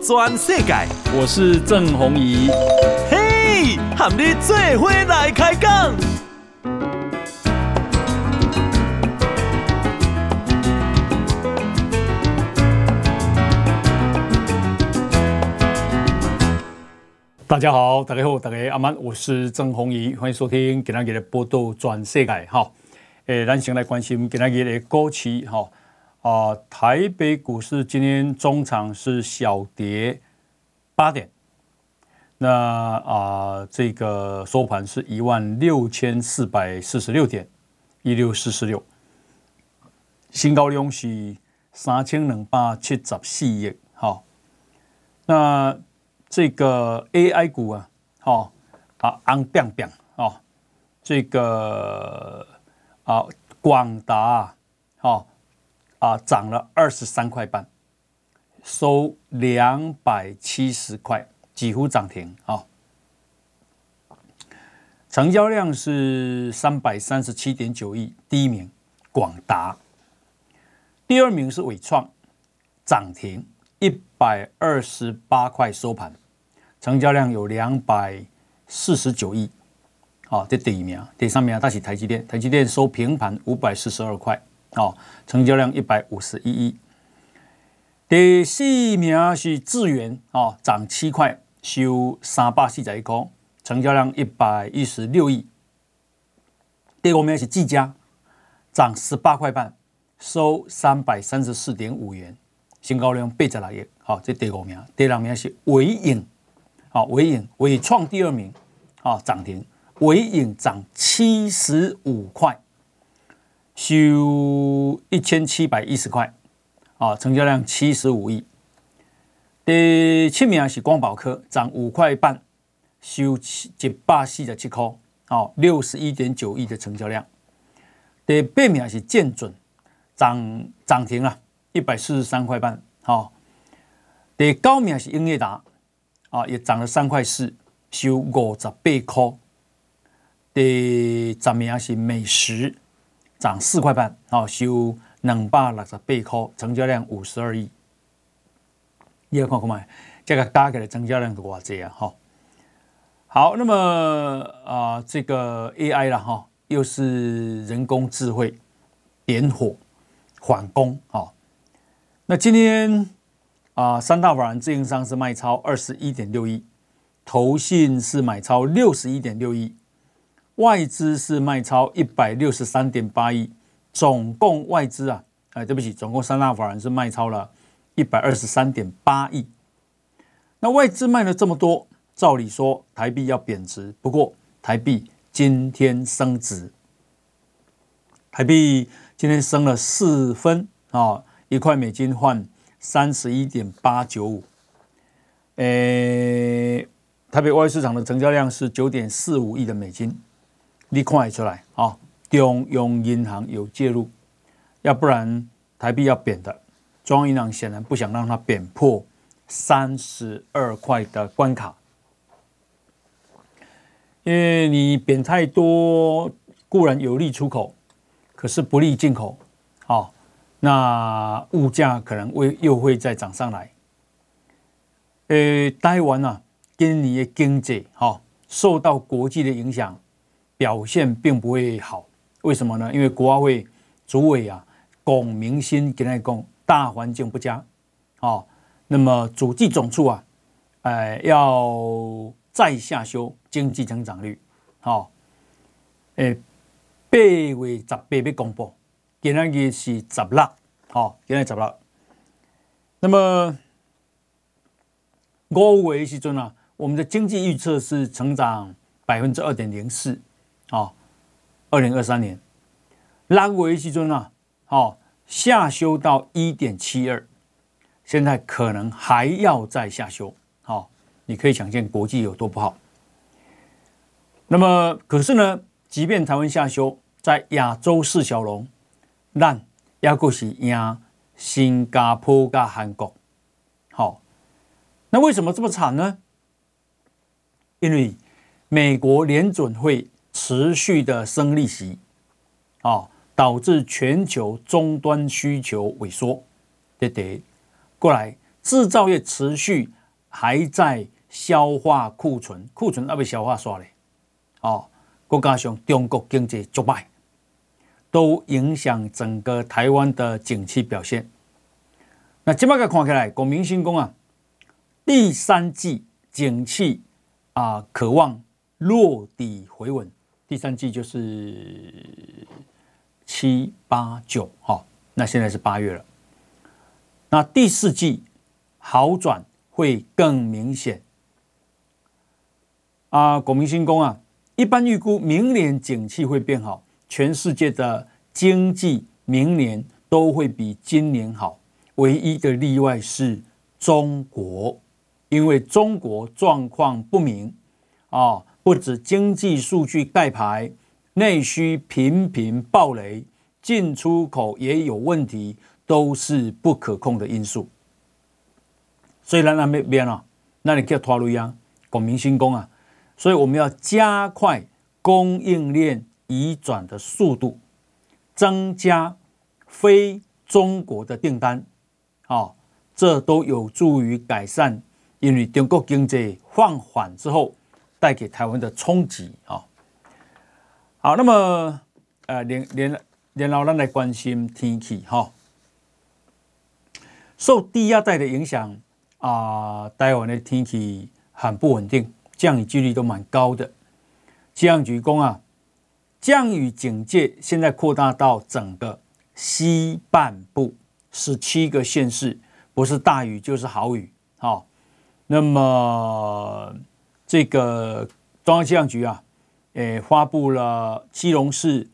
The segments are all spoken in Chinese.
转世界，我是郑弘仪。嘿，和你做伙来开讲。大家好，大家好，大家阿曼，我是郑弘仪，欢迎收听今天的报道全世界哈。诶，咱先来关心今天的股市哈。啊，台北股市今天中场是小跌八点，那啊，这个收盘是一万六千四百四十六点，一六四四六，新高量是三千两百七十四亿，好，那这个 AI 股啊，好啊，昂变变啊，这个啊，广达好。啊，涨了二十三块半，收两百七十块，几乎涨停啊！成交量是三百三十七点九亿，第一名广达，第二名是伟创，涨停一百二十八块收盘，成交量有两百四十九亿，好，这第一名啊，第三名啊它是台积电，台积电收平盘五百四十二块。哦，成交量一百五十一亿。第四名是智原，哦，涨七块，收三百四十一块，成交量一百一十六亿。第五名是技嘉，涨十八块半，收三百三十四点五元，新高量八十来亿。好，这第五名。第六名是纬颖，好，纬颖纬创第二名，好，涨停，纬颖涨七十五块。收一千七百一十块，啊，成交量七十五亿。第七名是光宝科，涨五块半，收七一百四十七块，哦，六十一点九亿的成交量。第八名是建准，涨涨停了，一百四十三块半，好。第九名是英业达，啊，也涨了三块四，收五十八块。第十名是美食。涨四块半，好，收两百六十八块，成交量五十二亿。你要看看嘛，这个大概的成交量是多少啊？哈，好，那么啊、呃，这个 AI 了哈，又是人工智慧点火缓攻啊。那今天啊、呃，三大法人自营商是卖超二十一点六亿，投信是买超六十一点六亿。外资是卖超一百六十三点八亿，总共外资啊，哎，对不起，总共三大法人是卖超了一百二十三点八亿。那外资卖了这么多，照理说台币要贬值，不过台币今天升值，台币今天升了四分啊，一块美金换三十一点八九五。诶，台北外汇市场的成交量是九点四五亿的美金。你看得出来啊？中央银行有介入，要不然台币要贬的。中央银行显然不想让它贬破三十二块的关卡，因为你贬太多固然有利出口，可是不利进口。好，那物价可能会又会再涨上来。呃，台湾啊，今年的经济哈受到国际的影响。表现并不会好，为什么呢？因为国发会主委啊，龚明鑫跟他讲，大环境不佳，哦，那么主计总处啊，呃，要再下修经济增长率，好，诶，八月十八要公布，今天日是十六，好，今天十六，那么五月时阵啊，我们的经济预测是成长百分之二点零四。好，二零二三年拉过一期中啊，好下修到一点七二，现在可能还要再下修。好，你可以想见国际有多不好。那么，可是呢，即便台湾下修，在亚洲四小龙，咱也够是赢新加坡跟韩国。好，那为什么这么惨呢？因为美国联准会。持续的升利息，啊，导致全球终端需求萎缩。对对，过来制造业持续还在消化库存，库存要被消化刷嘞，哦，再加上中国经济失败，都影响整个台湾的景气表现。那这么个看起来，国民新工啊，第三季景气啊，渴望落底回稳。第三季就是七八九，哈，那现在是八月了。那第四季好转会更明显。啊，龚明鑫讲啊，一般预估明年景气会变好，全世界的经济明年都会比今年好。唯一的例外是中国，因为中国状况不明啊，不止经济数据盖牌，内需频频暴雷，进出口也有问题，都是不可控的因素。所以，咱那边啊，那你叫拖累啊，龚明鑫讲啊，所以我们要加快供应链移转的速度，增加非中国的订单。哦，这都有助于改善，因为中国经济放缓之后带给台湾的冲击啊。好，那么呃，连连连老咱来关心天气哈。受低压带的影响啊，台湾的天气很不稳定，降雨几率都蛮高的。气象局公啊，降雨警戒现在扩大到整个西半部。十七个县市，不是大雨就是豪雨，好，那么这个中央气象局啊，诶，发布了基隆市、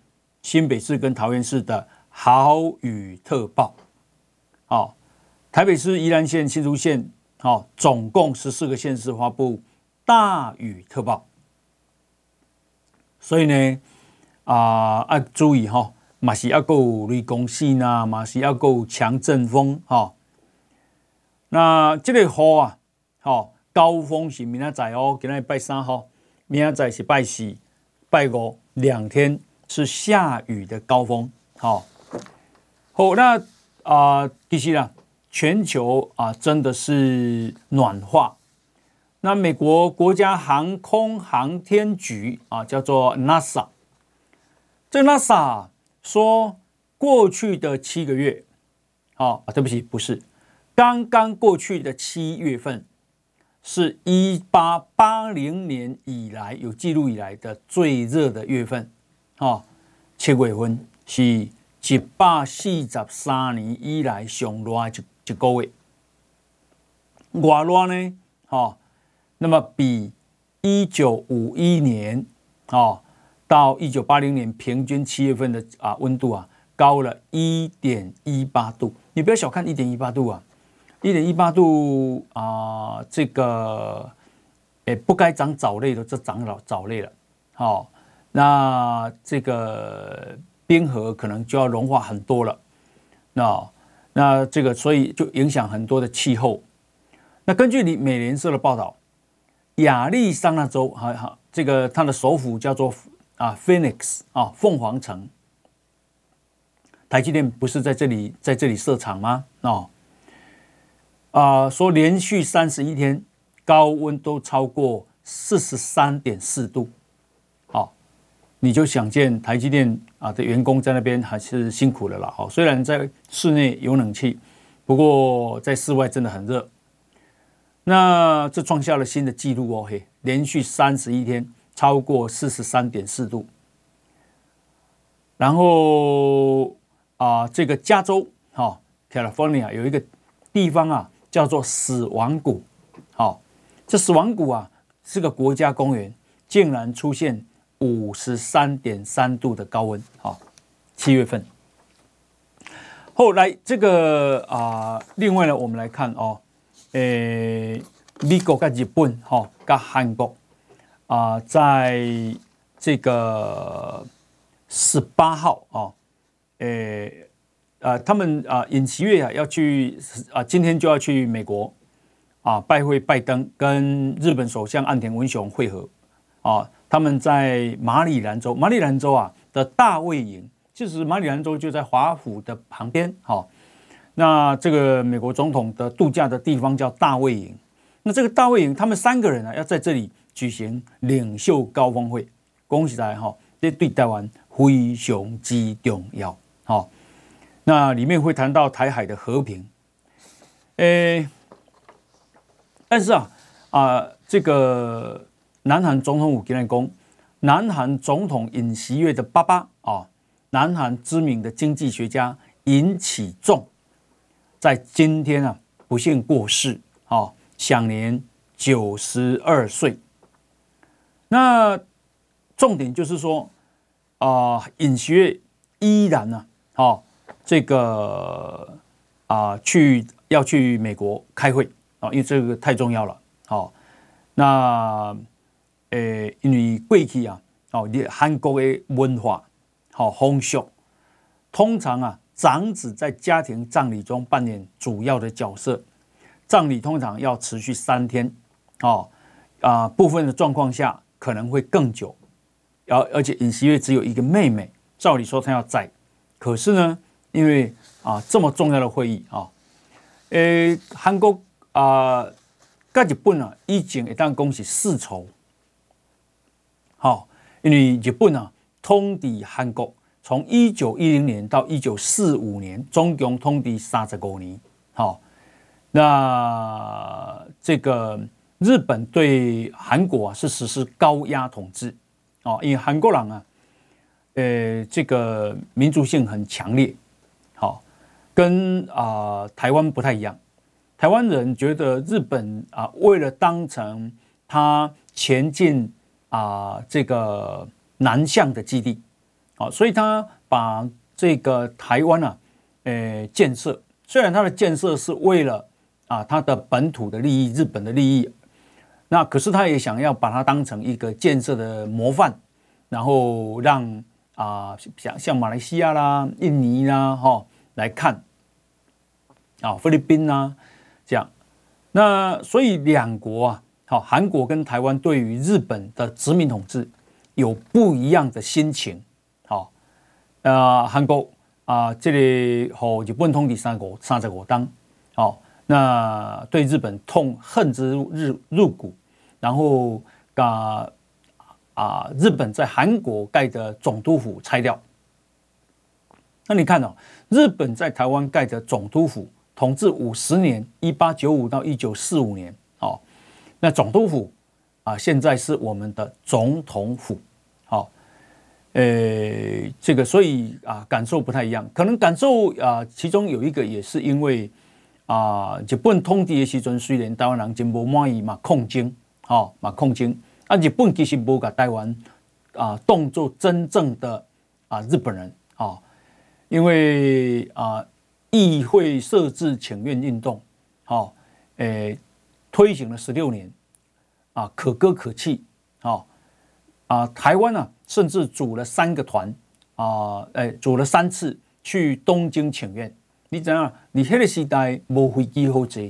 新北市跟桃园市的豪雨特报，好，台北市、宜兰县、新竹县，好，总共十四个县市发布大雨特报，所以呢，啊，要注意哈。马西亚够雷公细呢，马西亚够强阵风哈。那这个雨啊，好高峰是明仔载哦，今天拜三号，明仔载是拜四、拜五两天是下雨的高峰。好，好那啊，第七呢，全球啊真的是暖化。那美国国家航空航天局啊，叫做 NASA，这 NASA。说过去的七个月，好啊，对不起，不是，刚刚过去的七月份，是一八八零年以来有记录以来的最热的月份，啊，七月份是一百四十三年以来上热一一个月，外热呢，哈，那么比一九五一年，啊。到一九八零年平均七月份的啊温度啊高了一点一八度，你不要小看一点一八度啊，一点一八度啊，这个诶不该长藻类的，这长老藻类了。好，那这个冰河可能就要融化很多了。那那这个所以就影响很多的气候。那根据你美联社的报道，亚利桑那州哈哈，这个它的首府叫做。啊，Phoenix 啊，凤凰城，台积电不是在这里在这里设厂吗？哦，啊，说连续三十一天高温都超过四十三点四度，好，你就想见台积电啊的员工在那边还是辛苦的了。哦，虽然在室内有冷气，不过在室外真的很热。那这创下了新的纪录哦，嘿，连续三十一天。超过四十三点四度，然后啊、呃，这个加州哈、California 有一个地方啊，叫做死亡谷，好、哦，这死亡谷啊是个国家公园，竟然出现五十三点三度的高温，好、哦，七月份。后来这个啊、呃，另外呢，我们来看哦，诶，美国跟日本哈，跟韩国。啊、呃，在这个十八号啊，诶，呃，他们啊，尹锡悦啊要去啊，今天就要去美国啊，拜会拜登，跟日本首相岸田文雄会合啊。他们在马里兰州，马里兰州啊的大卫营，其实马里兰州就在华府的旁边。好，那这个美国总统的度假的地方叫大卫营。那这个大卫营，他们三个人呢，要在这里举行领袖高峰会。恭喜大家哈，这对台湾非常之重要。好，那里面会谈到台海的和平。诶，但是啊啊，这个南韩总统府给人讲，南韩总统尹锡悦的爸爸啊，南韩知名的经济学家尹启仲，在今天啊不幸过世啊。享年九十二岁。那重点就是说，啊，尹锡悦依然呢，哦，这个啊，去要去美国开会啊，因为这个太重要了。好，那诶，因为过去啊，哦，你韩国的文化好风俗，通常啊，长子在家庭葬礼中扮演主要的角色。葬礼通常要持续三天，哦，啊，部分的状况下可能会更久，而而且尹锡悦只有一个妹妹，照理说他要在，可是呢，因为啊这么重要的会议啊，诶，韩国啊，跟日本啊，已经一旦恭喜世仇，好，因为日本啊通敌韩国从一九一零年到一九四五年，总共通敌三十五年，好。那这个日本对韩国啊是实施高压统治哦，因为韩国人啊，呃，这个民族性很强烈，跟啊台湾不太一样。台湾人觉得日本啊，为了当成他前进啊这个南向的基地，好，所以他把这个台湾啊，呃，建设，虽然他的建设是为了。啊，他的本土的利益，日本的利益，那可是他也想要把它当成一个建设的模范，然后让啊，像像马来西亚啦、印尼啦，哈、来看啊，菲律宾呢，这样，那所以两国啊，好，韩国跟台湾对于日本的殖民统治有不一样的心情，好，呃，韩国啊，这里和日本统治三国三十国当，好。那对日本痛恨之入入骨，然后把啊日本在韩国盖的总督府拆掉。那你看哦，日本在台湾盖的总督府统治五十年，一八九五到一九四五年哦。那总督府啊，现在是我们的总统府。好，呃，这个所以啊，感受不太一样，可能感受啊，其中有一个也是因为。啊，日本统治的时阵，虽然台湾人真不满意嘛，抗争，哈，嘛抗争。啊，日本其实无把台湾啊当作真正的啊日本人啊，因为啊议会设置请愿运动，好，诶，推行了十六年，啊，可歌可泣，啊，啊，台湾啊，甚至组了三个团，啊，诶，组了三次去东京请愿。你知影？你迄个时代无飞机好坐，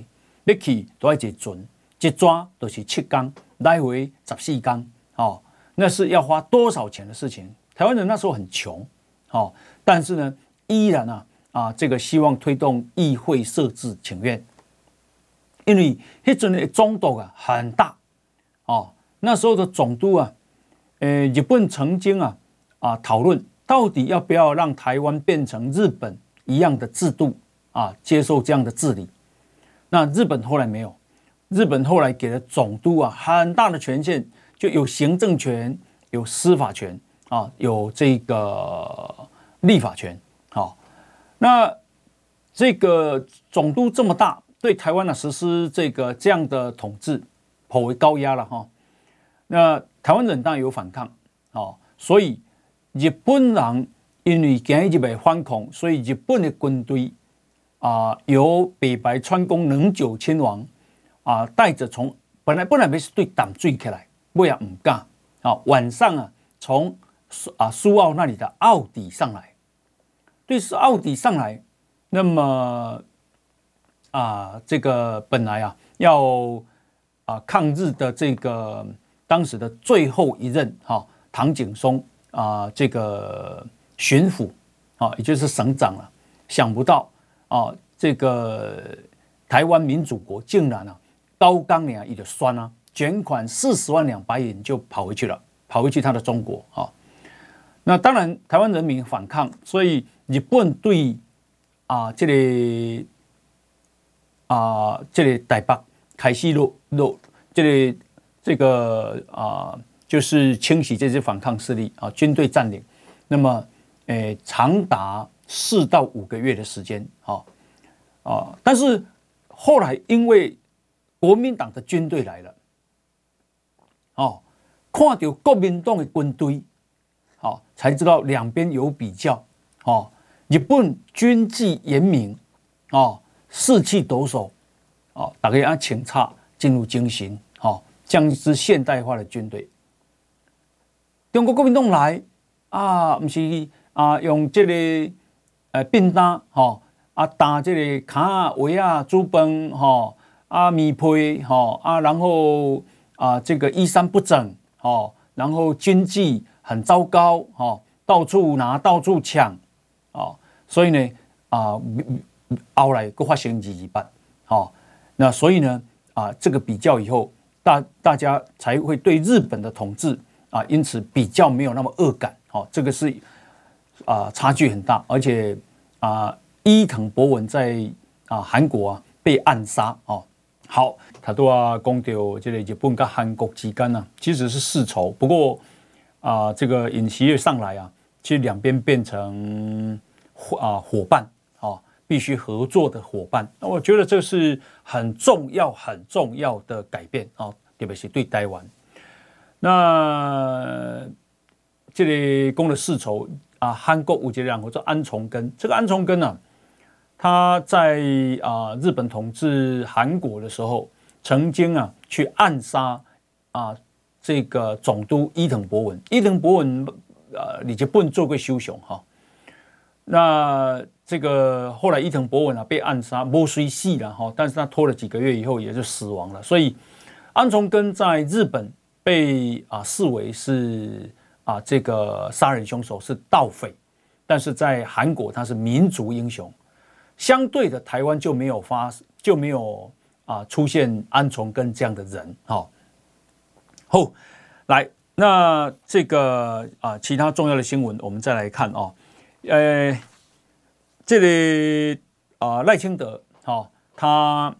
要去都要坐船，一抓都是七天，来回十四天，哦，那是要花多少钱的事情？台湾人那时候很穷，哦，但是呢，依然啊啊，这个希望推动议会设置请愿，因为迄阵的总督啊很大，哦，那时候的总督啊，呃，日本曾经啊啊讨论到底要不要让台湾变成日本。一样的制度啊，接受这样的治理。那日本后来没有，日本后来给了总督啊很大的权限，就有行政权、有司法权啊，有这个立法权。好，那这个总督这么大，对台湾呢实施这个这样的统治，颇为高压了哈。那台湾人当然有反抗啊，所以日本人。因为惊日本反抗，所以日本的军队啊，由北白川宫能久亲王啊带着从本来本来没是对党追起来，不也唔干啊，晚上啊从苏啊苏澳那里的澳底上来，对，是澳底上来，那么啊这个本来啊要啊抗日的这个当时的最后一任哈、啊、唐景崧啊这个。巡抚啊，也就是省长了。想不到啊，这个台湾民主国竟然啊高岗两亿的酸啊，卷款四十万两白银就跑回去了，跑回去他的中国啊。那当然台湾人民反抗，所以日本对啊这里、个、啊这里台北开始落落这里这个啊就是清洗这些反抗势力啊，军队占领，那么诶长达四到五个月的时间啊啊，但是后来因为国民党的军队来了，哦，看到国民党的军队，哦，才知道两边有比较，哦，日本军纪严明，哦，士气抖擞，哦，大家按清查进入精行，哦，这样一支现代化的军队。中国国民党来啊，不是啊，用这个呃便当，吼啊，打这个卡围啊，煮饭，吼。啊，米配哈啊，然后啊，这个衣衫不整哦，然后经济很糟糕哈，到处拿，到处抢，所以呢啊，后来各发生几几办好，那所以呢啊，这个比较以后，大大家才会对日本的统治啊，因此比较没有那么恶感哦，这个是啊差距很大，而且啊，伊藤博文在啊韩国啊被暗杀哦。好，他都啊讲到这个日本跟韩国之间呢，其实是世仇。不过啊，这个尹锡悦上来啊，其实两边变成啊伙伴啊，必须合作的伙伴。那我觉得这是很重要、很重要的改变啊，特别是对台湾。那这里讲的世仇啊，韩国有一个人叫做安重根，这个安重根呢、啊。他在啊日本统治韩国的时候，曾经啊去暗杀啊这个总督伊藤博文。伊藤博文呃，你就不能做个修雄哈。那这个后来伊藤博文啊被暗杀，没谁死了哈。但是他拖了几个月以后也就死亡了。所以安重根在日本被啊视为是啊这个杀人凶手是盗匪，但是在韩国他是民族英雄。相对的，台湾就没有发就没有啊出现安重根这样的人，好，后来那这个啊其他重要的新闻我们再来看哦，呃，这里啊赖清德好，他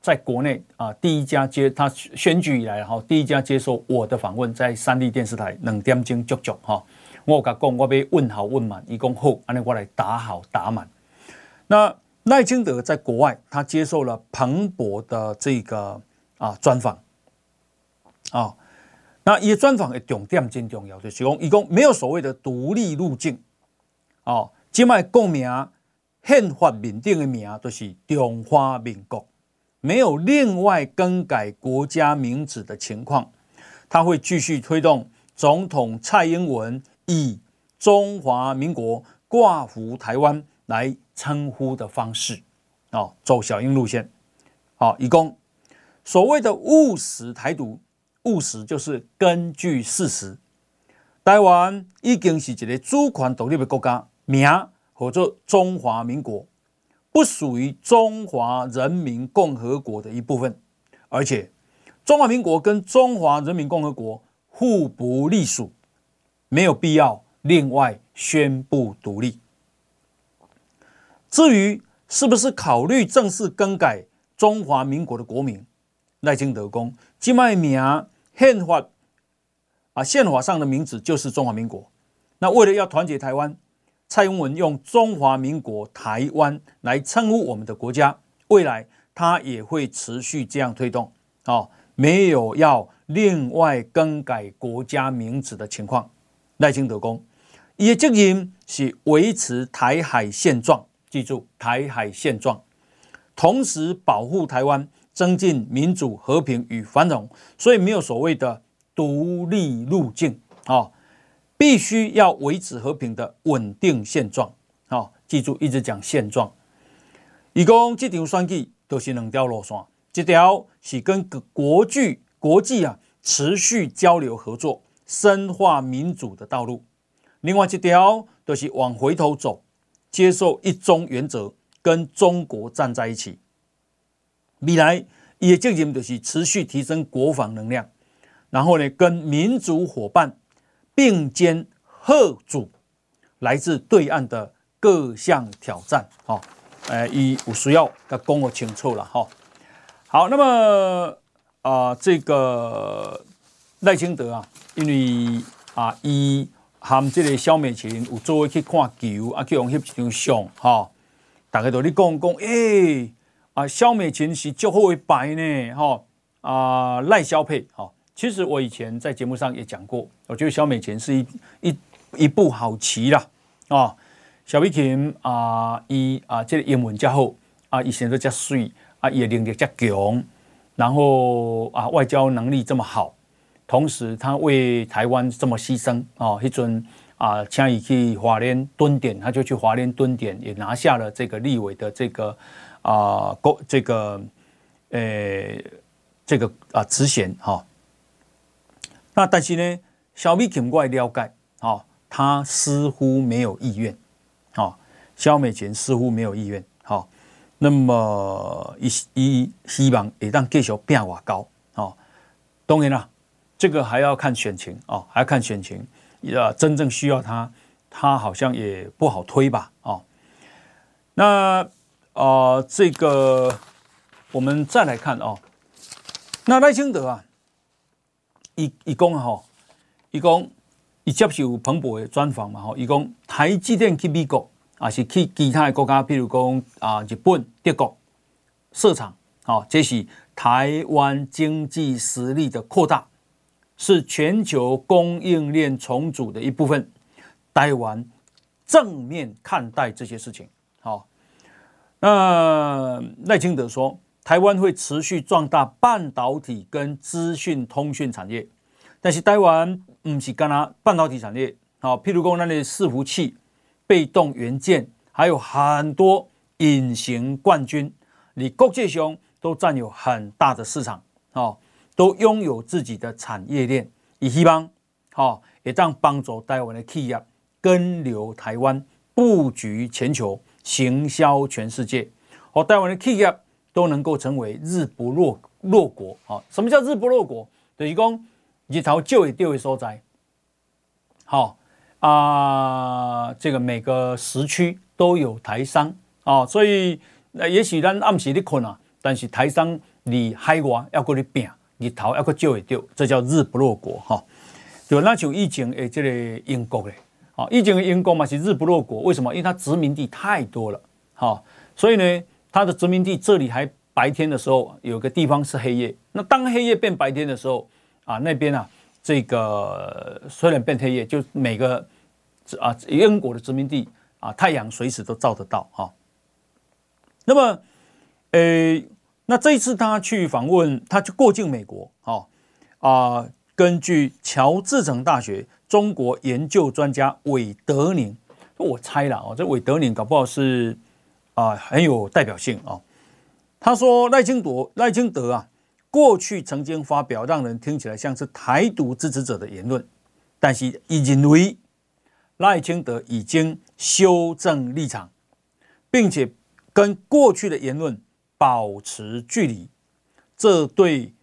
在国内啊第一家接他选举以来哈第一家接受我的访问，在三立电视台两点钟足足哈，我甲讲我被问好问满，一共好，安尼我来打好打满。那赖清德在国外，他接受了彭博的这个啊专访啊，那一专访的重点真重要，就是讲，一共没有所谓的独立路径哦，即卖共名宪法认定的名都是中华民国，没有另外更改国家名字的情况，他会继续推动总统蔡英文以中华民国挂服台湾。来称呼的方式，哦，走小英路线，好，以供所谓的务实台独，务实就是根据事实。台湾已经是一个主权独立的国家，名或者中华民国，不属于中华人民共和国的一部分，而且中华民国跟中华人民共和国互不隶属，没有必要另外宣布独立。至于是不是考虑正式更改中华民国的国名，赖清德公即卖名宪法啊，宪法上的名字就是中华民国。那为了要团结台湾，蔡英文用中华民国台湾来称呼我们的国家，未来他也会持续这样推动。哦，没有要另外更改国家名字的情况。赖清德公也责任是维持台海现状。记住台海现状，同时保护台湾，增进民主、和平与繁荣。所以没有所谓的独立路径啊，必须要维持和平的稳定现状好。记住，一直讲现状。一共这条选举都是两条路线，一条是跟国际国际啊持续交流合作，深化民主的道路；另外一条都是往回头走。接受一中原则，跟中国站在一起。未来也责任就是持续提升国防能量，然后呢，跟民主伙伴并肩吓阻来自对岸的各项挑战。哈，呃，以有需要要讲我清楚了哈。好，那么啊、呃，这个赖清德啊，因为啊，伊含这个萧美琴有做去看球啊，去用翕一张相哈，大家都咧讲讲，诶、欸。啊，萧美琴是足好的牌呢，哈啊赖萧配，哈。其实我以前在节目上也讲过，我觉得小美琴是一一一步好棋啦，啊，小美琴啊，伊啊这个英文较好，啊，以前都较水，啊，也能力较强，然后啊外交能力这么好，同时他为台湾这么牺牲，啊，迄阵啊，请伊去华联蹲点，他就去华联蹲点，也拿下了这个立委的这个。啊，国这个，呃，这个啊，职衔哈。那但是呢，萧美琴我了解，哦，他似乎没有意愿，哈，萧美琴似乎没有意愿，哈。那么，一一希望也让继续变瓦高，哦。当然了，这个还要看选情哦，还要看选情，啊，真正需要他，他好像也不好推吧，哦。那。啊、呃，这个我们再来看哦。那赖清德啊，一一讲吼，一讲一接受彭博的专访嘛吼，一讲台积电去美国啊，是去其他的国家，譬如讲啊日本、德国设厂，啊，这是台湾经济实力的扩大，是全球供应链重组的一部分。台湾正面看待这些事情，好。那赖清德说，台湾会持续壮大半导体跟资讯通讯产业，但是台湾不是干那半导体产业，好，譬如说那里伺服器、被动元件，还有很多隐形冠军，你国际上都占有很大的市场，好，都拥有自己的产业链，以希望好，也当帮助台湾的企业跟留台湾，布局全球。行销全世界，和台湾的企业都能够成为日不落落国。好，什么叫日不落国？就是讲日头就会掉的所在。好啊，这个每个时区都有台商啊，所以也许咱暗时你困啊，但是台商离海外要过来拼，日头要过就会掉，这叫日不落国。哈，就那像以前诶，这个英国嘞。啊，以前的英国嘛是日不落国，为什么？因为它殖民地太多了，好，所以呢，他的殖民地这里还白天的时候，有个地方是黑夜。那当黑夜变白天的时候，啊，那边啊，这个虽然变黑夜，就每个啊英国的殖民地啊，太阳随时都照得到哈。那么，呃，那这一次他去访问，他去过境美国，哈啊，根据乔治城大学。中国研究专家韦德宁，我猜了哦，这韦德宁搞不好是啊很有代表性啊。他说赖清德赖清德啊，过去曾经发表让人听起来像是台独支持者的言论，但是已经为赖清德已经修正立场，并且跟过去的言论保持距离，这对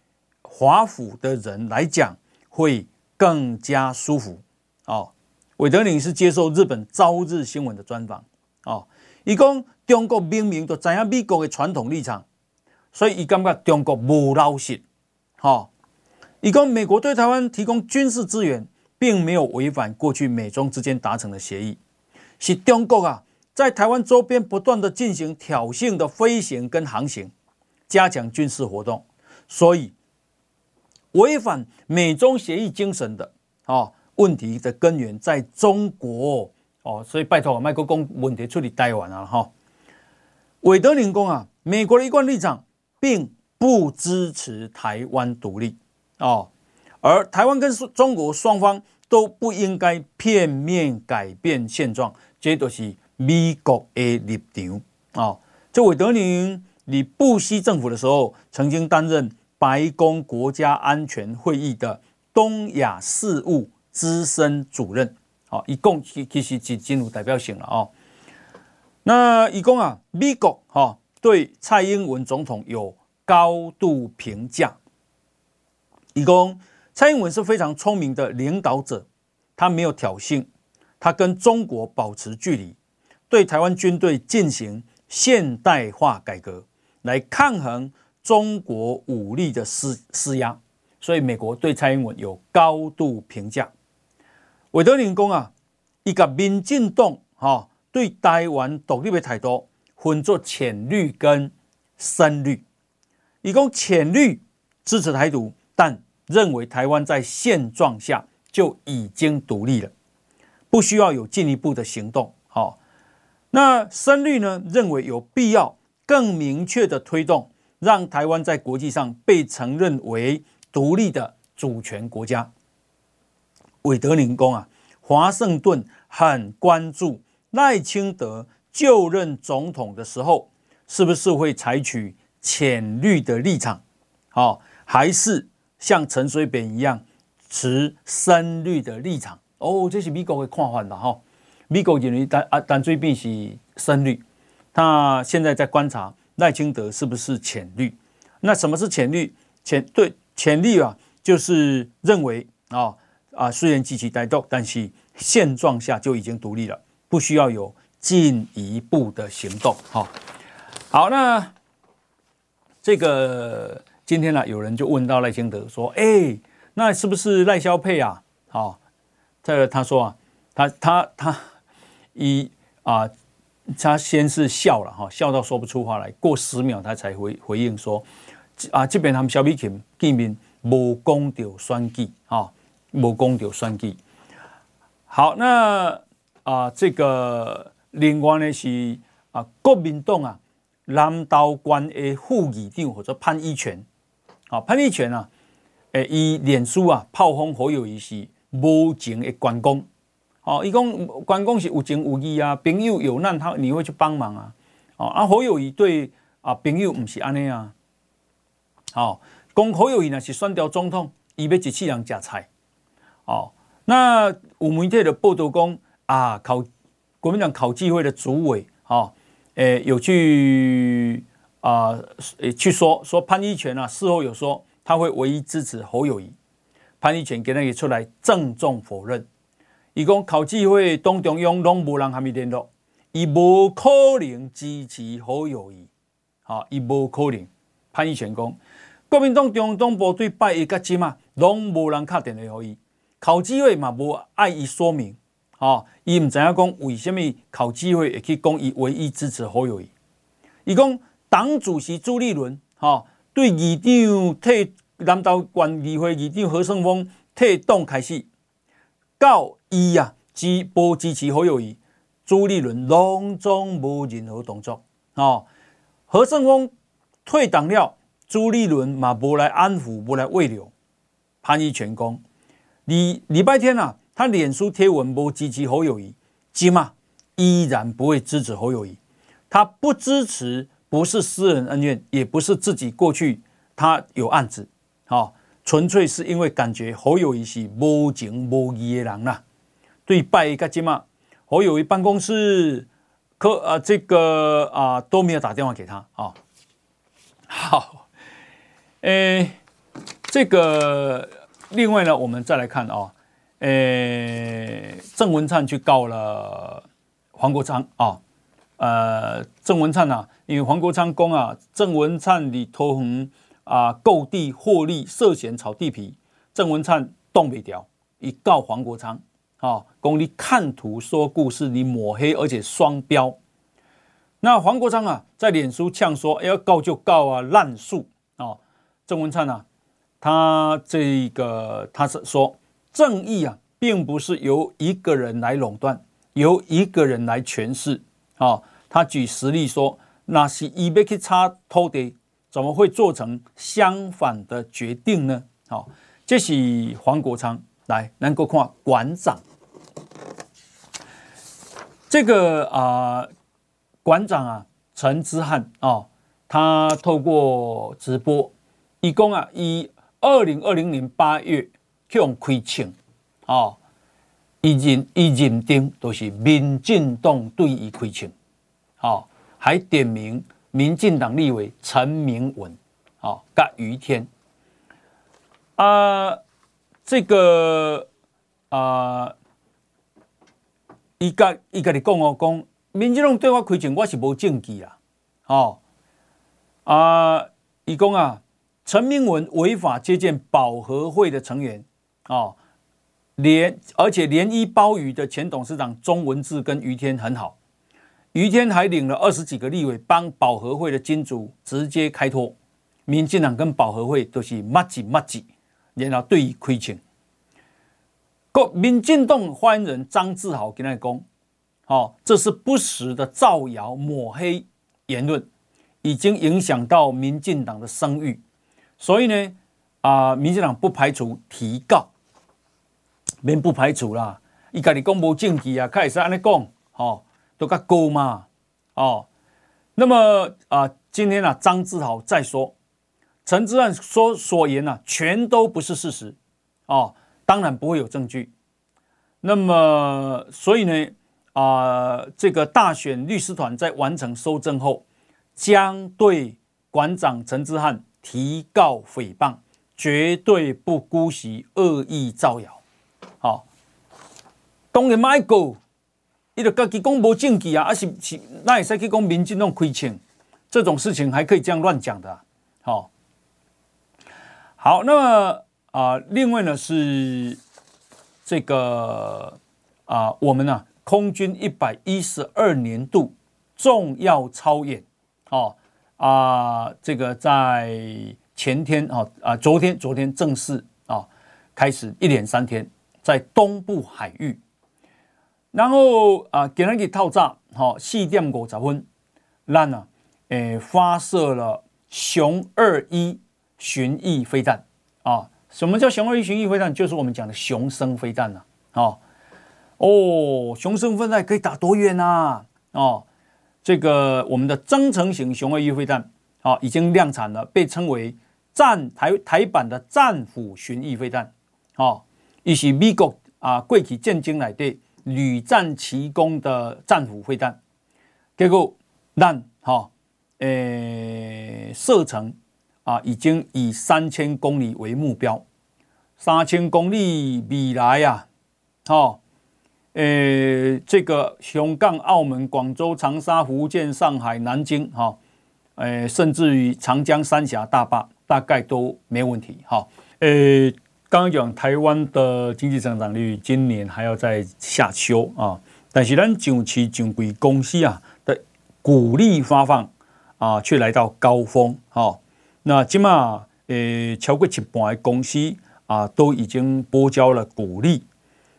华府的人来讲会。更加舒服哦。韦德林是接受日本朝日新闻的专访哦。一共中国明明都知影美国的传统立场，所以伊感觉中国无老实。哈，伊讲美国对台湾提供军事资源，并没有违反过去美中之间达成的协议，是中国啊在台湾周边不断的进行挑衅的飞行跟航行，加强军事活动，所以。违反美中协议精神的啊，问题的根源在中国哦，所以拜托我麦克讲问题处理台湾啊哈。韦德宁讲啊，美国的一贯立场并不支持台湾独立哦，而台湾跟中国双方都不应该片面改变现状，这都是美国的立场啊。这韦德宁你布希政府的时候曾经担任。白宫国家安全会议的东亚事务资深主任，好，一共其实是进入代表性了哦。那一共啊，美国哈对蔡英文总统有高度评价。一共蔡英文是非常聪明的领导者，他没有挑衅，他跟中国保持距离，对台湾军队进行现代化改革，来抗衡中国武力的施施压。所以美国对蔡英文有高度评价。韦德林讲啊，一个民进党哈。对台湾独立的态度分作浅绿跟深绿，以供浅绿支持台独，但认为台湾在现状下就已经独立了，不需要有进一步的行动。好，那深绿呢？认为有必要更明确的推动，让台湾在国际上被承认为独立的主权国家。韦德宁讲啊，华盛顿很关注。赖清德就任总统的时候，是不是会采取浅绿的立场？好，还是像陈水扁一样持深绿的立场？哦，这是美国的看法了哈。美国认为单啊单最必是深绿，他现在在观察赖清德是不是浅绿。那什么是浅绿？浅对浅绿啊，就是认为啊啊，虽然积极其歹毒，但是现状下就已经独立了。不需要有进一步的行动，哈，好，那这个今天呢，有人就问到赖清德说，哎，那是不是赖萧配啊？好，这个他说啊，他他他一啊，他先是笑了哈，笑到说不出话来，过十秒他才回回应说，啊，这边他们萧美琴见面无讲到选举啊，无讲到选举，好，那。啊，这个另外呢是啊，国民党啊，南道关的副议长或者潘一权，啊，潘一权啊，诶，伊脸书啊炮轰何友宜是无情的关公，哦，伊讲关公是有情有义啊，朋友有难他你会去帮忙啊，哦，啊何友宜对啊朋友唔是安尼啊，哦，讲何友宜呢是选掉总统，伊要一世人食菜，哦，那有媒体的报道讲。啊，考国民党考纪会的主委，哈、哦，诶，有去啊，诶，去说说潘一权啊，事后有说他会唯一支持侯友谊，潘一权给他也出来郑重否认，伊讲考纪会当中央拢无人还没联络，伊无可能支持侯友谊，哈、哦，伊无可能。潘一权讲，国民党中东部对拜一个金嘛，拢无人敲电话给伊，考纪会嘛无爱伊说明。哦，伊唔知影讲为什么考机会会去讲伊唯一支持侯友宜。伊讲党主席朱立伦，哈、哦，对议长替南投县议会议长何胜峰退党开始，到伊啊支不支持侯友宜，朱立伦拢总无任何动作。哦，何胜峰退党了，朱立伦嘛无来安抚，无来慰留。潘一全讲，礼礼拜天啊。他脸书贴文不支持侯友宜，起码依然不会支持侯友宜。他不支持不是私人恩怨，也不是自己过去他有案子，好，纯粹是因为感觉侯友宜是无情无义的人呐。对拜一个起码侯友宜办公室可啊这个啊都没有打电话给他啊。好，诶，这个另外呢，我们再来看啊。诶，郑文灿去告了黄国昌啊，呃，郑文灿啊，因为黄国昌讲啊，郑文灿里头横啊购地获利涉嫌炒地皮，郑文灿动不了，一告黄国昌啊，讲你看图说故事，你抹黑而且双标。那黄国昌啊，在脸书呛说，要告就告啊，烂树啊，郑文灿啊，他这个他是说。正义啊，并不是由一个人来垄断，由一个人来诠释。啊，他举实例说，那是伊要去查土地，怎么会做成相反的决定呢？好，这是黄国昌来能够看馆长，这个啊，馆长啊，陈之汉啊，他透过直播，一共啊，以二零二零年八月。向开枪，哦，伊认伊认定都是民进党对伊开枪，好，还点名民进党立委陈明文，好，跟余天，啊，这个啊，伊甲伊甲你讲哦，讲民进党对我亏钱，我是无证据啊，哦，啊，伊讲啊，陈明文违法接见保和会的成员，哦。连而且连一包鱼的前董事长钟文志跟于天很好，于天还领了二十几个立委帮保和会的金主直接开脱，民进党跟保和会都是麻吉麻吉，然后对于亏钱。国民进党发言人张志豪跟他讲，哦，这是不实的造谣抹黑言论，已经影响到民进党的声誉，所以呢，啊、民进党不排除提告。免不排除啦，伊家己讲无证据啊，开始安尼讲，吼，都较高嘛，哦。那么啊，今天啊，张志豪再说，陈志汉说所言啊，全都不是事实，哦，当然不会有证据。那么，所以呢，啊，这个大选律师团在完成搜证后，将对馆长陈志汉提告诽谤，绝对不姑息恶意造谣。当然卖过，伊就家己讲无证据啊，啊是是，那会使去讲民进党亏钱，这种事情还可以这样乱讲的，好，好，那么啊、呃，另外呢是这个啊、呃，我们呢、啊、空军一百一十二年度重要操演，哦啊，这个在前天啊啊，昨天昨天正式啊开始一连三天。在东部海域，然后啊，给那个套炸，好，四点五十分，咱啊，诶，发射了雄二一巡弋飞弹啊。什么叫雄二一巡弋飞弹？就是我们讲的雄升飞弹呐。哦，哦，雄升飞弹可以打多远呐？哦，这个我们的增程型雄二一飞弹，啊，已经量产了，被称为战台台版的战斧巡弋飞弹，哦。伊是美国啊，过去战争内底屡战奇功的战斧飞弹，结果咱哈诶射程啊，已经以三千公里为目标，三千公里未来呀，哈诶这个香港、澳门、广州、长沙、福建、上海、南京哈，诶甚至于长江三峡大坝，大概都没问题哈，诶。刚刚讲台湾的经济增长率今年还要再下修啊，但是咱上市上柜公司啊的股利发放啊却来到高峰哈。那起码呃超过一半的公司啊都已经拨交了股利。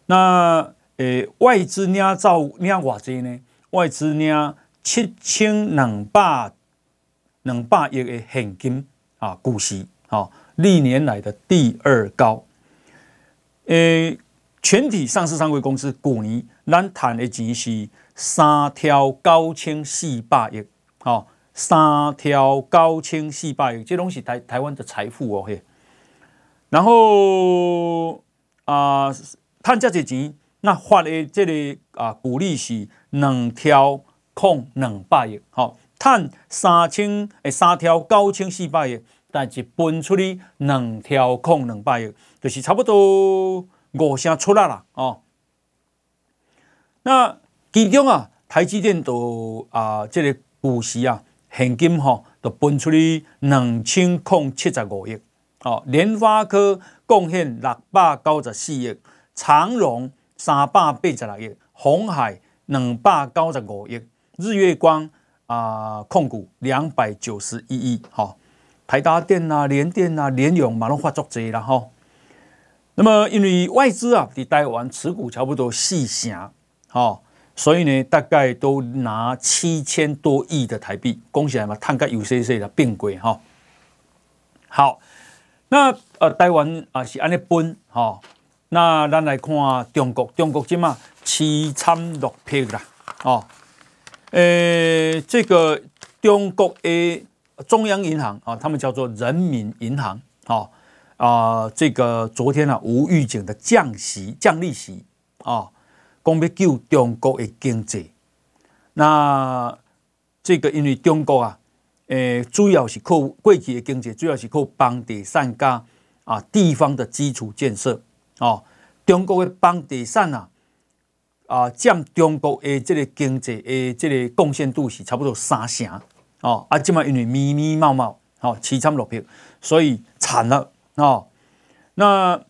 那呃外资领造领偌济呢？外资领七千两百两百亿的现金啊股息啊。历年来的第二高，诶，全体上市上柜公司去年咱赚的钱是三条高清四百亿，好，三条高清四百亿，这东西台台湾的财富哦嘿。然后啊，赚这钱，那发的这个啊股利是两条控两百亿，好，赚三千诶三条高清四百亿。但是分出去两条空两百亿，就是差不多五成出来了哦。那其中啊，台积电都啊，这个股息啊，现金吼、哦，都分出去两千空七十五亿。哦，联发科贡献六百九十四亿，长荣三百八十六亿，鸿海两百九十五亿，日月光啊控股两百九十一亿，哈、哦。台达电啊，联电啊，联咏马龙发作贼了哈。那么因为外资啊，在台湾持股差不多四成，哈，所以呢，大概都拿七千多亿的台币，恭喜来嘛，探个有些些的变贵哈。好，那呃，台湾啊是安尼分哈。那咱来看中国，中国今嘛七参六撇啦，哦，诶，这个中国诶。中央银行啊，他们叫做人民银行啊啊，这个昨天啊无预警的降息降利息啊，讲要救中国的经济。那这个因为中国啊，诶、呃，主要是靠过去的经济，主要是靠房地产加啊地方的基础建设哦。中国的房地产啊，啊占中国的这个经济的这个贡献度是差不多三成哦。啊，这么因为密密茂茂，哦，凄惨落魄，所以惨了哦。那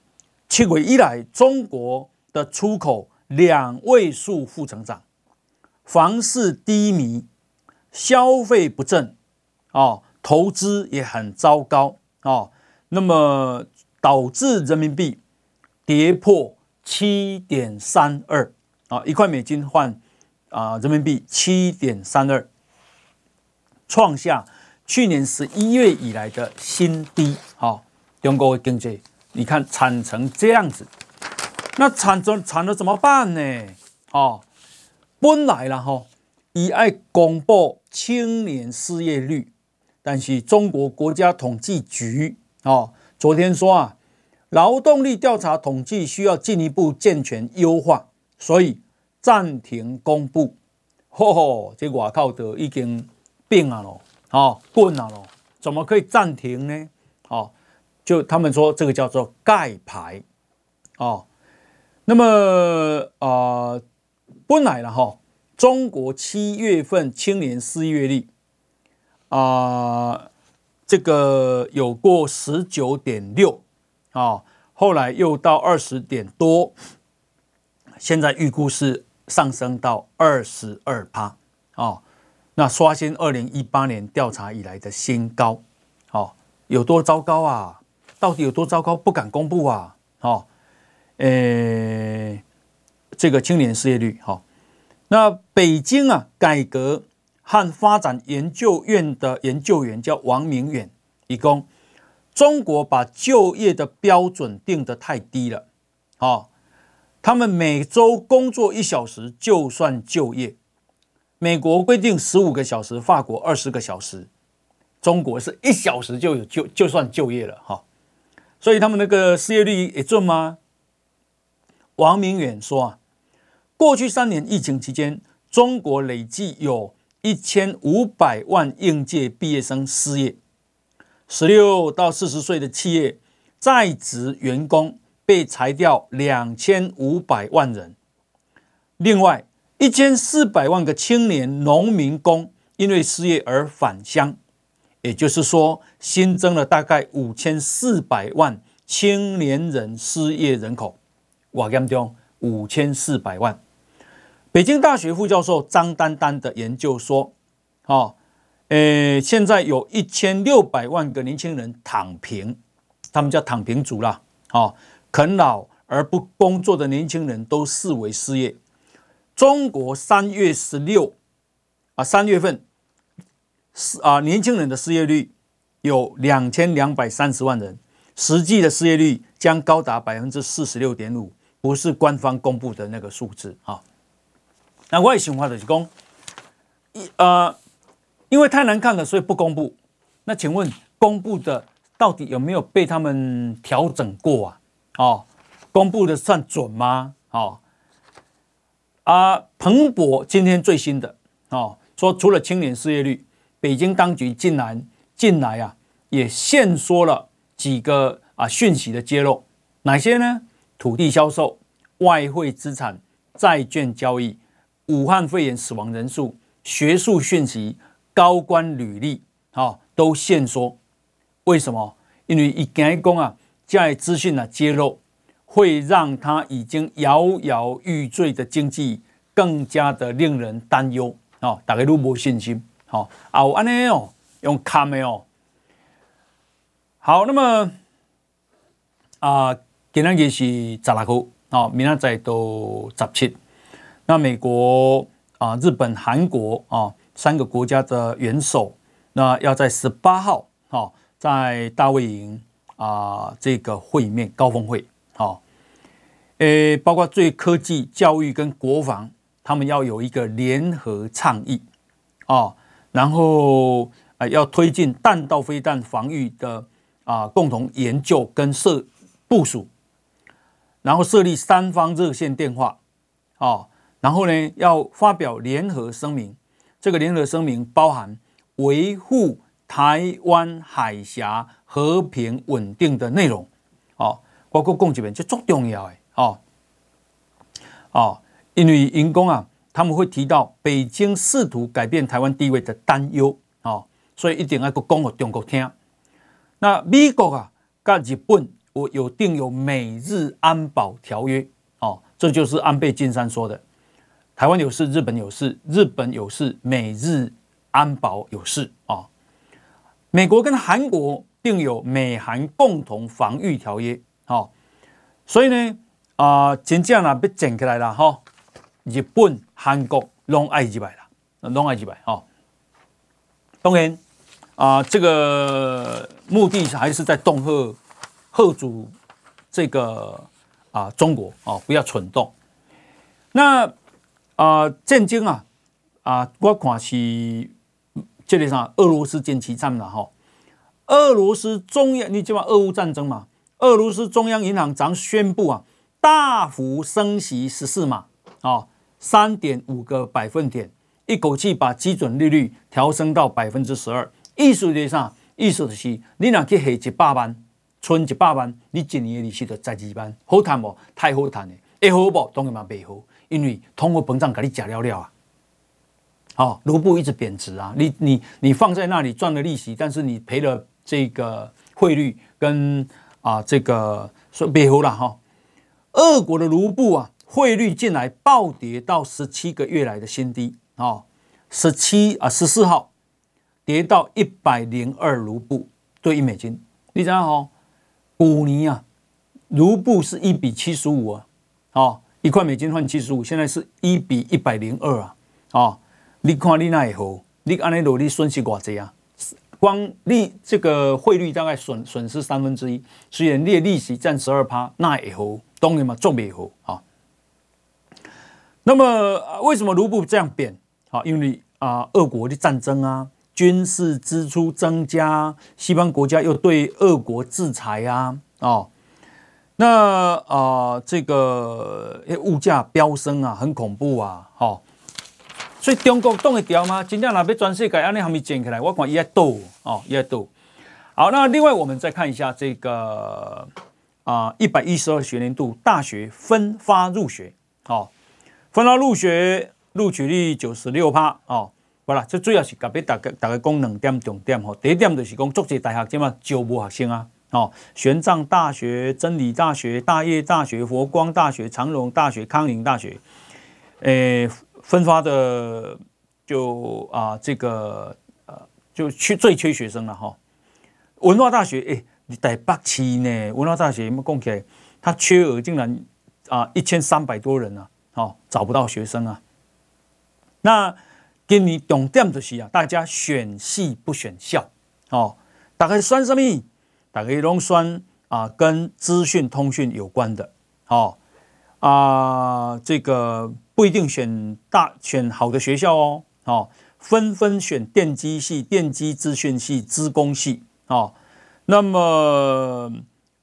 七月以来，中国的出口两位数负成长，房市低迷，消费不振，哦，投资也很糟糕，哦，那么导致人民币跌破七点三二，啊，一块美金换啊人民币七点三二，创下去年十一月以来的新低，好、哦，中国的经济。你看惨成这样子，那惨着惨了怎么办呢？哦，本来了哈，以爱公布青年失业率，但是中国国家统计局哦，昨天说啊，劳动力调查统计需要进一步健全优化，所以暂停公布。嚯嚯，这外靠的已经病了咯，哦，滚了喽，怎么可以暂停呢？哦。就他们说这个叫做盖牌，哦，那么啊、呃，本来了哈，中国七月份青年失业率啊、呃，这个有过十九点六啊，后来又到二十点多，现在预估是上升到二十二趴啊，那刷新二零一八年调查以来的新高，哦，有多糟糕啊？到底有多糟糕？不敢公布啊！哦，诶，这个青年失业率，哈，那北京啊，改革和发展研究院的研究员叫王明远，以供中国把就业的标准定得太低了，哦，他们每周工作一小时就算就业，美国规定十五个小时，法国二十个小时，中国是一小时就有就就算就业了，哈。所以他们那个失业率也重吗？王明远说啊，过去三年疫情期间，中国累计有一千五百万应届毕业生失业，十六到四十岁的企业在职员工被裁掉两千五百万人，另外一千四百万个青年农民工因为失业而返乡。也就是说，新增了大概五千四百万青年人失业人口。我跟你讲，五千四百万。北京大学副教授张丹丹的研究说，哦，呃，现在有一千六百万个年轻人躺平，他们叫躺平族啦，哦，啃老而不工作的年轻人都视为失业。中国三月十六啊，三月份。是啊，年轻人的失业率有两千两百三十万人，实际的失业率将高达百分之四十六点五，不是官方公布的那个数字啊。那我也喜欢的是公，一呃，因为太难看了，所以不公布。那请问公布的到底有没有被他们调整过啊？哦，公布的算准吗？哦，啊，彭博今天最新的哦，说除了青年失业率。北京当局竟然近来啊，也限缩了几个啊讯息的揭露，哪些呢？土地销售、外汇资产、债券交易、武汉肺炎死亡人数、学术讯息、高官履历，啊，都限缩。为什么？因为一讲讲啊，在资讯的揭露，会让他已经摇摇欲坠的经济更加的令人担忧啊！大家都没信心。好，啊，我安尼哦，用看的哦。好，那么啊，今天也是十六号，啊，明天再都十七。那美国啊、日本、韩国啊三个国家的元首，那要在十八号，哈，在大卫营啊这个会面高峰会，哦，诶，包括最科技、教育跟国防，他们要有一个联合倡议，啊。然后啊，要推进弹道飞弹防御的啊共同研究跟设部署，然后设立三方热线电话，啊，然后呢要发表联合声明，这个联合声明包含维护台湾海峡和平稳定的内容，哦，包括共几遍就最重要哎，哦，哦，因为员工啊，他们会提到北京试图改变台湾地位的担忧，哦，所以一定要去讲给中国听。那美国啊，跟日本我有订有美日安保条约，哦，这就是安倍晋三说的，台湾有事，日本有事，日本有事，美日安保有事啊。哦美国跟韩国订有美韩共同防御条约，好，所以呢，啊，真正啊被整起来了哈。日本、韩国拢爱几百了，拢爱几百哈。当然啊，这个目的还是在恫吓、吓阻这个啊中国啊不要蠢动。那啊，战争啊啊，我看是。这里上俄罗斯坚持战了哈，俄罗斯中央你知道俄乌战争嘛？俄罗斯中央银行将宣布啊，大幅升息十四码啊，三点五个百分点，一口气把基准利率调升到百分之十二。意思是啥？意思就是你俩去还一百万，存一百万，你一年的利息就十二万，好谈不？太好谈了，会好不？当然嘛，不好，因为通货膨胀给你吃了了啊。哦，卢布一直贬值啊！你你你放在那里赚了利息，但是你赔了这个汇率跟啊这个说背后了哈。俄国的卢布啊，汇率近来暴跌到十七个月来的新低啊，十七啊十四号跌到一百零二卢布兑一美金。你知道哈？五年啊，卢布是一比七十五啊，哦，一块美金换七十五，现在是一比一百零二啊，哦。你看你那也好，你按呢努力损失多少啊？光利这个汇率大概损损失三分之一，虽然你的利息占十二趴，那也好，当然嘛做也好啊。那么为什么卢布这样贬？啊，因为啊，俄国的战争啊，军事支出增加，西方国家又对俄国制裁啊，哦，那啊这个物价飙升啊，很恐怖啊，好。所以中国挡得掉吗？真正若要全世界安尼还没建起来，我看伊要倒哦，伊要倒。好，那另外我们再看一下这个啊，一百一十二学年度大学分发入学，好、哦，分发入学录取率九十六趴哦。好啦，这主要是甲俾大家大家讲两点重点吼。第一点就是讲，足侪大学即嘛招无学生啊，哦，玄奘大学、真理大学、大业大学、佛光大学、长荣大学、康宁大学，诶、分发的就啊，这个呃，就缺最缺学生了哈。文化大学哎，你台北市呢？文化大学有没有讲起来？他缺额竟然啊一千三百多人呢，哦，找不到学生啊。那给你重点就是啊，大家选系不选校哦。大概算什么？大概拢算啊，跟资讯通讯有关的哦啊，这个。不一定选大选好的学校哦，哦，纷纷选电机系、电机资讯系、资工系哦，那么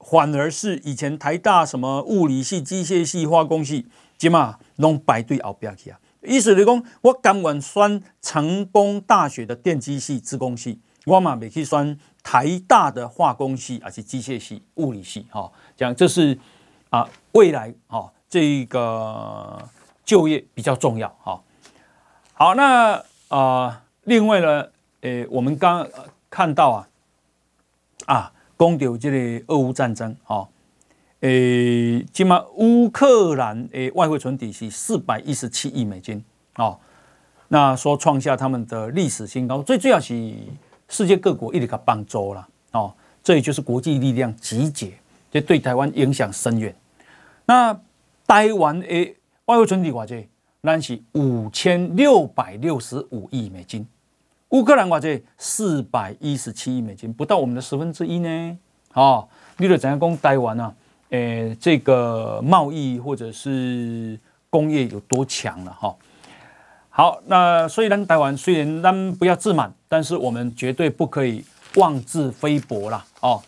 反而是以前台大什么物理系、机械系、化工系，起码拢排队后边去啊。意思是讲，我甘愿选成功大学的电机系、资工系，我嘛没去选台大的化工系，而是机械系、物理系，哈，讲这是啊未来哈这个。就业比较重要，哈，好，那啊、呃，另外呢，诶，我们刚看到啊，啊，讲到这个俄乌战争，哈，诶，起码乌克兰诶外汇存底是四百一十七亿美金，哦，那说创下他们的历史新高，最主要是世界各国一直给帮助了，哦，这也就是国际力量集结，这对台湾影响深远。那台湾诶。外汇存底多少？那是五千六百六十五亿美金。乌克兰多少？四百一十七亿美金，不到我们的十分之一呢。哦，你就怎样讲台湾啊？诶、这个贸易或者是工业有多强了？哈，好，那虽然，台湾虽然咱不要自满，但是我们绝对不可以妄自菲薄了。哦，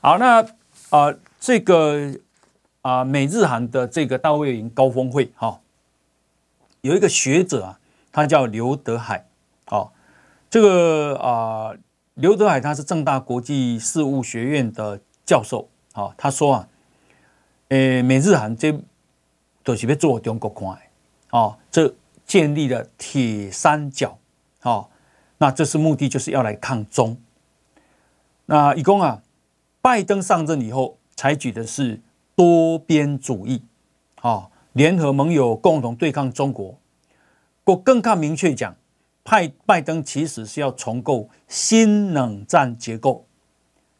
好，那啊、这个。啊，美日韩的这个大卫营高峰会，哈，有一个学者啊，他叫刘德海，这个啊，刘德海他是正大国际事务学院的教授，啊，他说啊，诶，美日韩这都是要做中国看的，哦，这建立了铁三角，哦，那这是目的就是要来抗中。那一共啊，拜登上任以后采取的是多边主义，啊，联合盟友共同对抗中国。我更看明确讲，派拜登其实是要重构新冷战结构，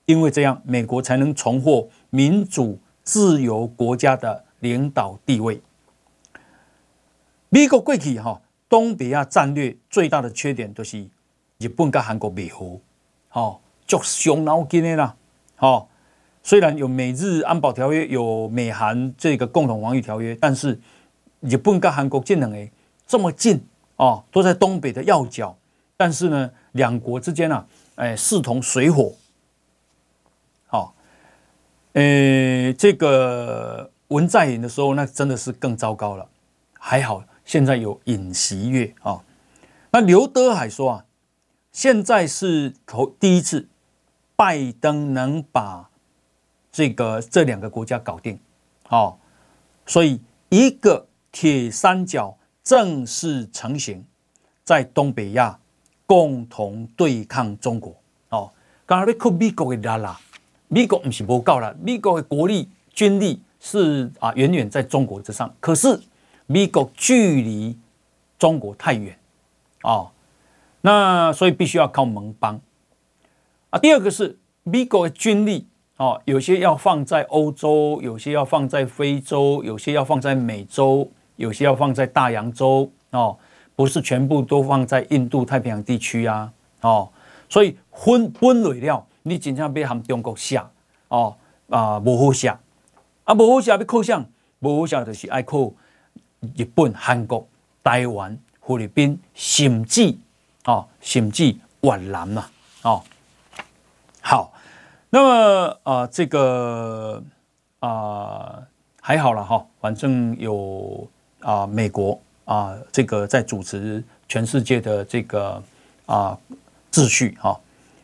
因为这样美国才能重获民主自由国家的领导地位。美国过去哈东北亚战略最大的缺点就是日本跟韩国没合，哦。就伤脑筋的啦，哦，虽然有美日安保条约，有美韩这个共同防御条约，但是日本跟韩国这两个这么近哦，都在东北的要角，但是呢，两国之间啊，哎，势同水火，好，呃，这个文在寅的时候，那真的是更糟糕了，还好现在有尹锡悦啊，那刘德海说啊，现在是头第一次。拜登能把这个这两个国家搞定，哦，所以一个铁三角正式成型，在东北亚共同对抗中国。哦，刚才你看美国的拉拉，美国不是不够了，美国的国力军力是啊远远在中国之上，可是美国距离中国太远，哦，那所以必须要靠盟邦。啊，第二个是美国的军力哦，有些要放在欧洲，有些要放在非洲，有些要放在美洲，有些要放在大洋洲哦，不是全部都放在印度太平洋地区啊哦，所以分分类了，你经常被他们中国下哦啊，不好下。啊，不好下要靠向，不好下就是爱靠日本、韩国、台湾、菲律宾，甚至哦，甚至越南呐哦。好，那么啊、呃，这个啊、呃、还好了哈，反正有啊、美国啊、呃、这个在主持全世界的这个啊、秩序哈，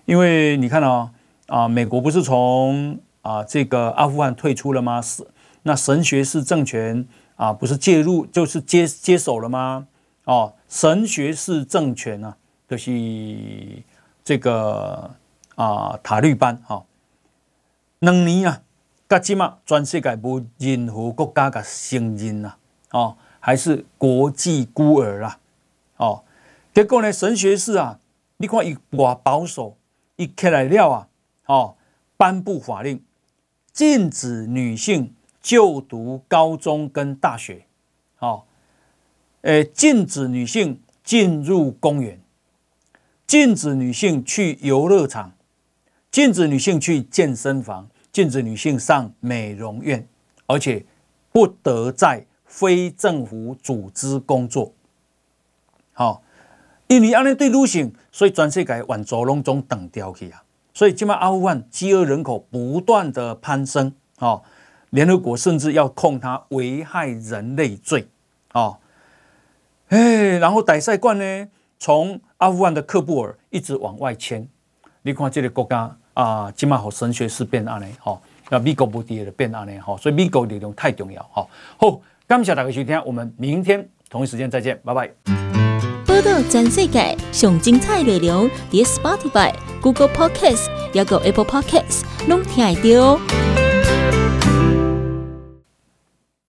因为你看啊啊、美国不是从啊、呃、这个阿富汗退出了吗？是那神学士政权啊、不是介入就是接接手了吗？哦，神学士政权、啊，就是这个。啊，塔利班哈，两年啊，噶起码全世界无任何国家嘅承认呐，哦，还是国际孤儿啦，哦，结果呢，神学士啊，你看伊偌保守，伊起来了啊，哦，颁布法令，禁止女性就读高中跟大学，哦，诶，禁止女性进入公园，禁止女性去游乐场。禁止女性去健身房，禁止女性上美容院，而且不得在非政府组织工作。好，因为安尼对女性，所以全世界往左拢总等掉去啊。所以今麦阿富汗饥饿人口不断的攀升。哦，联合国甚至要控他危害人类罪。哦，哎，然后歹赛冠呢，从阿富汗的喀布尔一直往外迁。你看这个国家。啊，起码好神学是变安尼，吼，那美国不敌的变安尼，吼，所以美国力量太重要，吼。好，感谢大家收听，我们明天同一时间再见，拜拜。报道全世界上精彩内容，伫 Spotify、Google Podcasts，还有 Apple Podcasts，拢听得到。